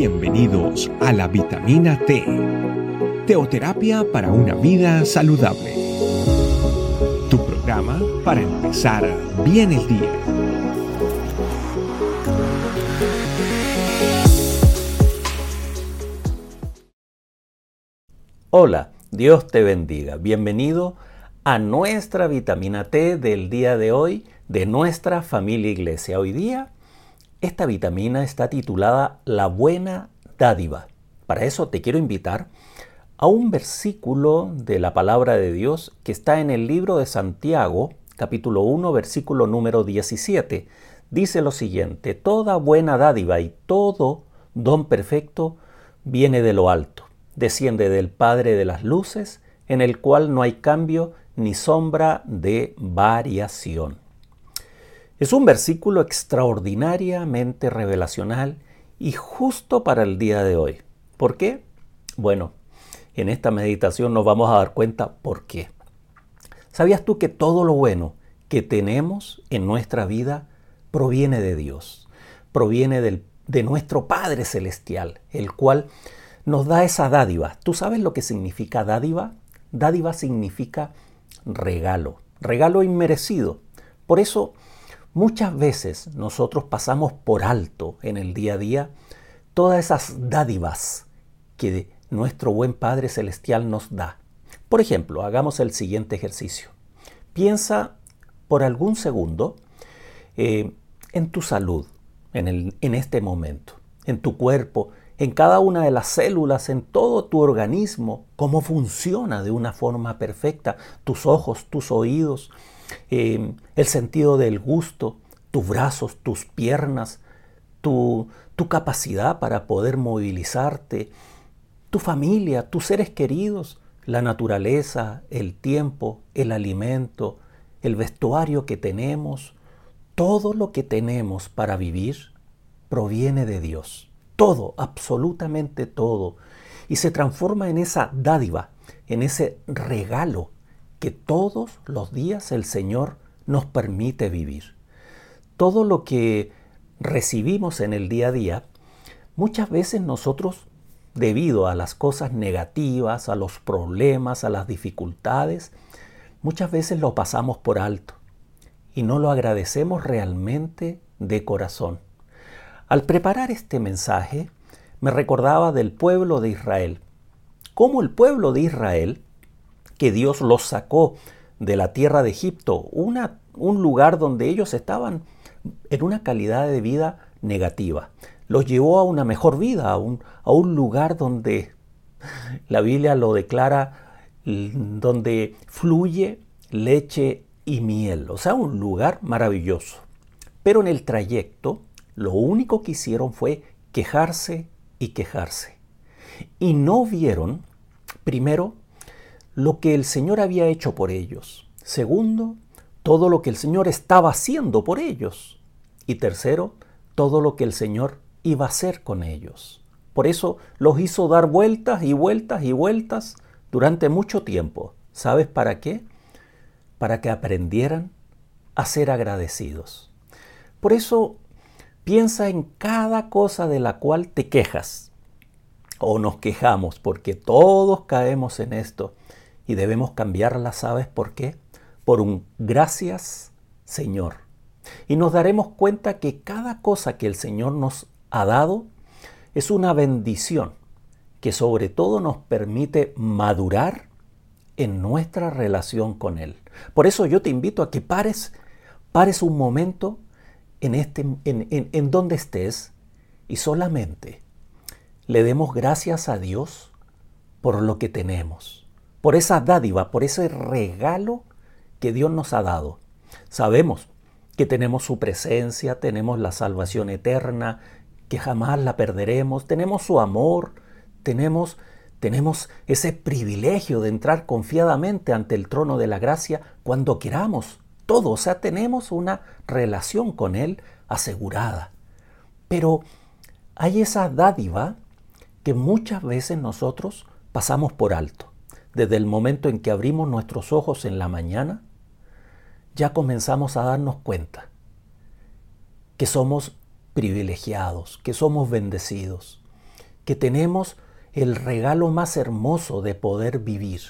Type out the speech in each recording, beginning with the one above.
Bienvenidos a la vitamina T, teoterapia para una vida saludable. Tu programa para empezar bien el día. Hola, Dios te bendiga. Bienvenido a nuestra vitamina T del día de hoy de nuestra familia iglesia. Hoy día esta vitamina está titulada La buena dádiva. Para eso te quiero invitar a un versículo de la palabra de Dios que está en el libro de Santiago, capítulo 1, versículo número 17. Dice lo siguiente, Toda buena dádiva y todo don perfecto viene de lo alto, desciende del Padre de las Luces, en el cual no hay cambio ni sombra de variación. Es un versículo extraordinariamente revelacional y justo para el día de hoy. ¿Por qué? Bueno, en esta meditación nos vamos a dar cuenta por qué. ¿Sabías tú que todo lo bueno que tenemos en nuestra vida proviene de Dios? Proviene de nuestro Padre Celestial, el cual nos da esa dádiva. ¿Tú sabes lo que significa dádiva? Dádiva significa regalo, regalo inmerecido. Por eso Muchas veces nosotros pasamos por alto en el día a día todas esas dádivas que nuestro buen Padre Celestial nos da. Por ejemplo, hagamos el siguiente ejercicio. Piensa por algún segundo eh, en tu salud, en, en este momento, en tu cuerpo, en cada una de las células, en todo tu organismo, cómo funciona de una forma perfecta, tus ojos, tus oídos, Em, el sentido del gusto, tus brazos, tus piernas, tu, tu capacidad para poder movilizarte, tu familia, tus seres queridos, la naturaleza, el tiempo, el alimento, el vestuario que tenemos, todo lo que tenemos para vivir proviene de Dios. Todo, absolutamente todo. Y se transforma en esa dádiva, en ese regalo que todos los días el Señor nos permite vivir. Todo lo que recibimos en el día a día, muchas veces nosotros, debido a las cosas negativas, a los problemas, a las dificultades, muchas veces lo pasamos por alto y no lo agradecemos realmente de corazón. Al preparar este mensaje, me recordaba del pueblo de Israel, cómo el pueblo de Israel que Dios los sacó de la tierra de Egipto, un lugar donde ellos estaban en una calidad de vida negativa. Los llevó a una mejor vida, a un, a un lugar donde la Biblia lo declara, donde fluye leche y miel, o sea, un lugar maravilloso. Pero en el trayecto, lo único que hicieron fue quejarse y quejarse. Y no vieron, primero, lo que el Señor había hecho por ellos. Segundo, todo lo que el Señor estaba haciendo por ellos. Y tercero, todo lo que el Señor iba a hacer con ellos. Por eso los hizo dar vueltas y vueltas y vueltas durante mucho tiempo. ¿Sabes para qué? Para que aprendieran a ser agradecidos. Por eso piensa en cada cosa de la cual te quejas o nos quejamos, porque todos caemos en esto y debemos cambiarla, ¿sabes por qué? Por un gracias Señor. Y nos daremos cuenta que cada cosa que el Señor nos ha dado es una bendición que sobre todo nos permite madurar en nuestra relación con Él. Por eso yo te invito a que pares, pares un momento en, este, en, en donde estés y solamente le demos gracias a Dios por lo que tenemos por esa dádiva, por ese regalo que Dios nos ha dado. Sabemos que tenemos su presencia, tenemos la salvación eterna, que jamás la perderemos, tenemos su amor, tenemos, tenemos ese privilegio de entrar confiadamente ante el trono de la gracia cuando queramos. Todo, o sea, tenemos una relación con Él asegurada. Pero hay esa dádiva que muchas veces nosotros pasamos por alto desde el momento en que abrimos nuestros ojos en la mañana, ya comenzamos a darnos cuenta que somos privilegiados, que somos bendecidos, que tenemos el regalo más hermoso de poder vivir.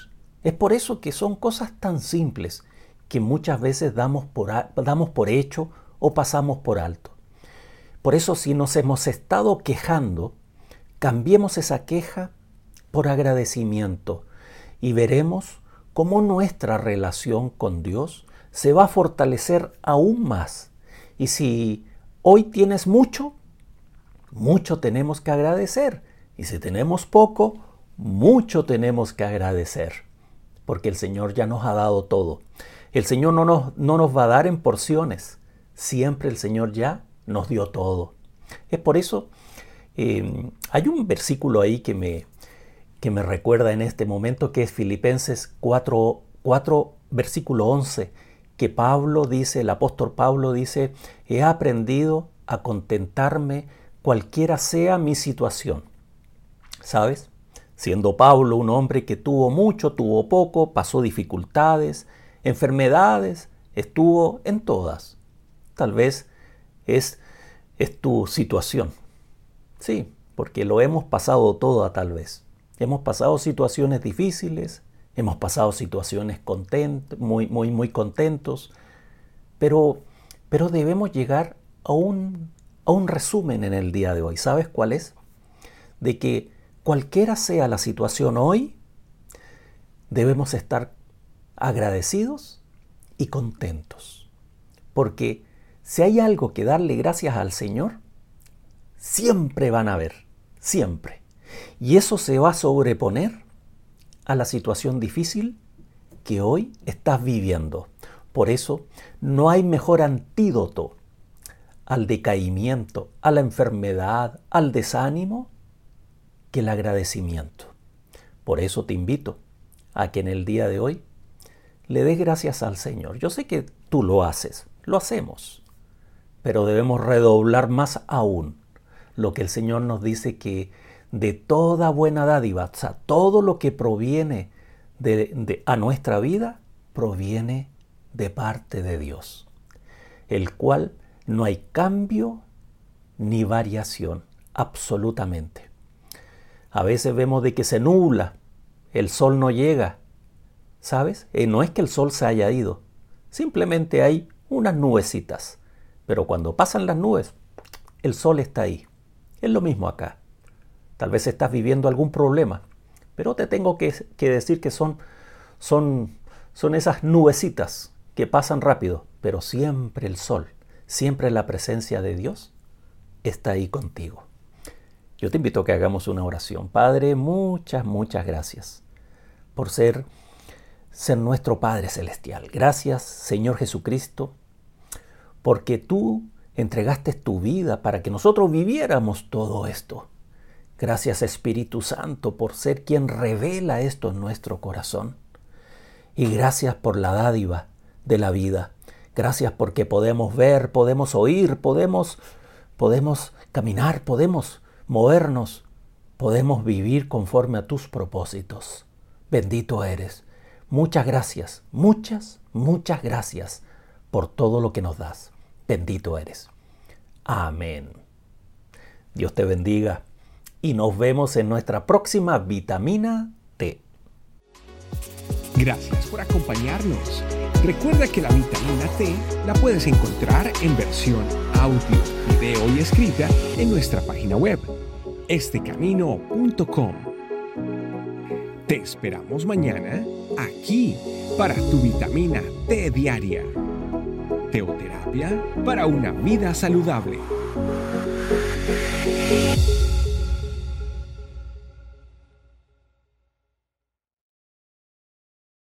Es por eso que son cosas tan simples que muchas veces damos por, damos por hecho o pasamos por alto. Por eso si nos hemos estado quejando, cambiemos esa queja por agradecimiento y veremos cómo nuestra relación con Dios se va a fortalecer aún más. Y si hoy tienes mucho, mucho tenemos que agradecer. Y si tenemos poco, mucho tenemos que agradecer. Porque el Señor ya nos ha dado todo. El Señor no nos, no nos va a dar en porciones. Siempre el Señor ya nos dio todo. Es por eso, eh, hay un versículo ahí que me, que me recuerda en este momento, que es Filipenses 4, 4, versículo 11, que Pablo dice, el apóstol Pablo dice, he aprendido a contentarme cualquiera sea mi situación. ¿Sabes? Siendo Pablo un hombre que tuvo mucho, tuvo poco, pasó dificultades, enfermedades, estuvo en todas. Tal vez es, es tu situación. Sí, porque lo hemos pasado todo tal vez. Hemos pasado situaciones difíciles, hemos pasado situaciones content, muy, muy, muy contentos, pero, pero debemos llegar a un, a un resumen en el día de hoy. ¿Sabes cuál es? De que cualquiera sea la situación hoy, debemos estar agradecidos y contentos. Porque si hay algo que darle gracias al Señor, siempre van a ver, siempre. Y eso se va a sobreponer a la situación difícil que hoy estás viviendo. Por eso no hay mejor antídoto al decaimiento, a la enfermedad, al desánimo, que el agradecimiento. Por eso te invito a que en el día de hoy le des gracias al Señor. Yo sé que tú lo haces, lo hacemos, pero debemos redoblar más aún lo que el Señor nos dice que de toda buena dádiva, todo lo que proviene de, a nuestra vida, proviene de parte de Dios, el cual no hay cambio ni variación, absolutamente. A veces vemos de que se nubla, el sol no llega, ¿sabes? Eh, no es que el sol se haya ido, simplemente hay unas nubecitas, pero cuando pasan las nubes, el sol está ahí. Es lo mismo acá. Tal vez estás viviendo algún problema, pero te tengo que, decir que son, son, son esas nubecitas que pasan rápido, pero siempre el sol, siempre la presencia de Dios está ahí contigo. Yo te invito a que hagamos una oración. Padre, muchas, muchas gracias por ser, ser nuestro Padre Celestial. Gracias, Señor Jesucristo, porque tú entregaste tu vida para que nosotros viviéramos todo esto. Gracias Espíritu Santo por ser quien revela esto en nuestro corazón. Y gracias por la dádiva de la vida. Gracias porque podemos ver, podemos oír, podemos, podemos caminar, podemos movernos, podemos vivir conforme a tus propósitos. Bendito eres. Muchas gracias, muchas, muchas gracias por todo lo que nos das. Bendito eres. Amén. Dios te bendiga y nos vemos en nuestra próxima vitamina T. Gracias por acompañarnos. Recuerda que la vitamina T la puedes encontrar en versión audio, video y escrita en nuestra página web, estecamino.com. Te esperamos mañana aquí para tu vitamina T diaria. Teoterapia para una vida saludable.